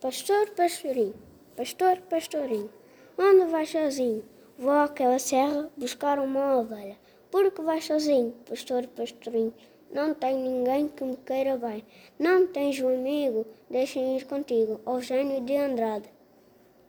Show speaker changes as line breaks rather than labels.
Pastor, pastorinho, pastor, pastorinho, onde vais sozinho? Vou àquela serra buscar uma ovelha. Porque vais sozinho, pastor, pastorinho? Não tem ninguém que me queira bem. Não tens um amigo, deixem ir contigo, Eugênio de Andrade.